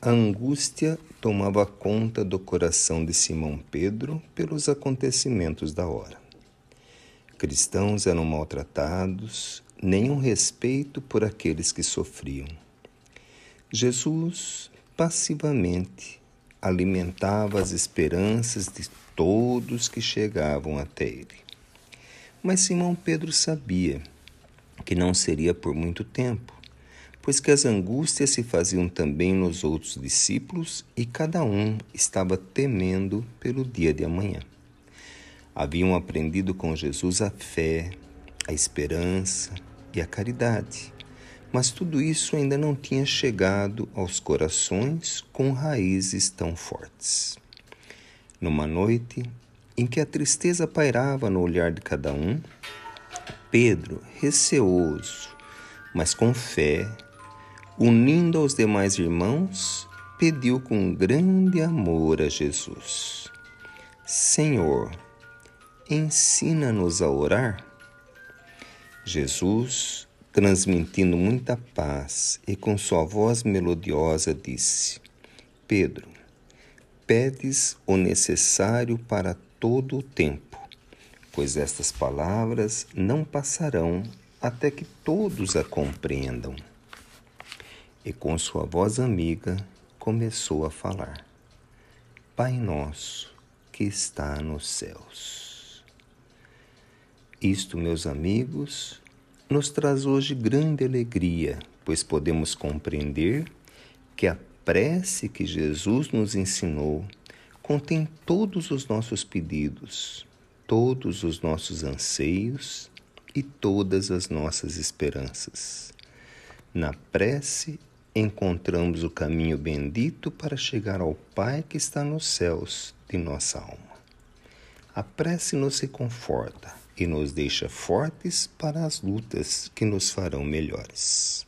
A angústia tomava conta do coração de Simão Pedro pelos acontecimentos da hora. Cristãos eram maltratados, nenhum respeito por aqueles que sofriam. Jesus passivamente alimentava as esperanças de todos que chegavam até ele. Mas Simão Pedro sabia que não seria por muito tempo pois que as angústias se faziam também nos outros discípulos e cada um estava temendo pelo dia de amanhã. Haviam aprendido com Jesus a fé, a esperança e a caridade, mas tudo isso ainda não tinha chegado aos corações com raízes tão fortes. Numa noite em que a tristeza pairava no olhar de cada um, Pedro, receoso, mas com fé, unindo aos demais irmãos, pediu com grande amor a Jesus: Senhor, ensina-nos a orar. Jesus, transmitindo muita paz e com sua voz melodiosa, disse: Pedro, pedes o necessário para todo o tempo, pois estas palavras não passarão até que todos a compreendam e com sua voz amiga começou a falar: Pai nosso que está nos céus. Isto, meus amigos, nos traz hoje grande alegria, pois podemos compreender que a prece que Jesus nos ensinou contém todos os nossos pedidos, todos os nossos anseios e todas as nossas esperanças. Na prece encontramos o caminho bendito para chegar ao Pai que está nos céus de nossa alma. A prece nos reconforta e nos deixa fortes para as lutas que nos farão melhores.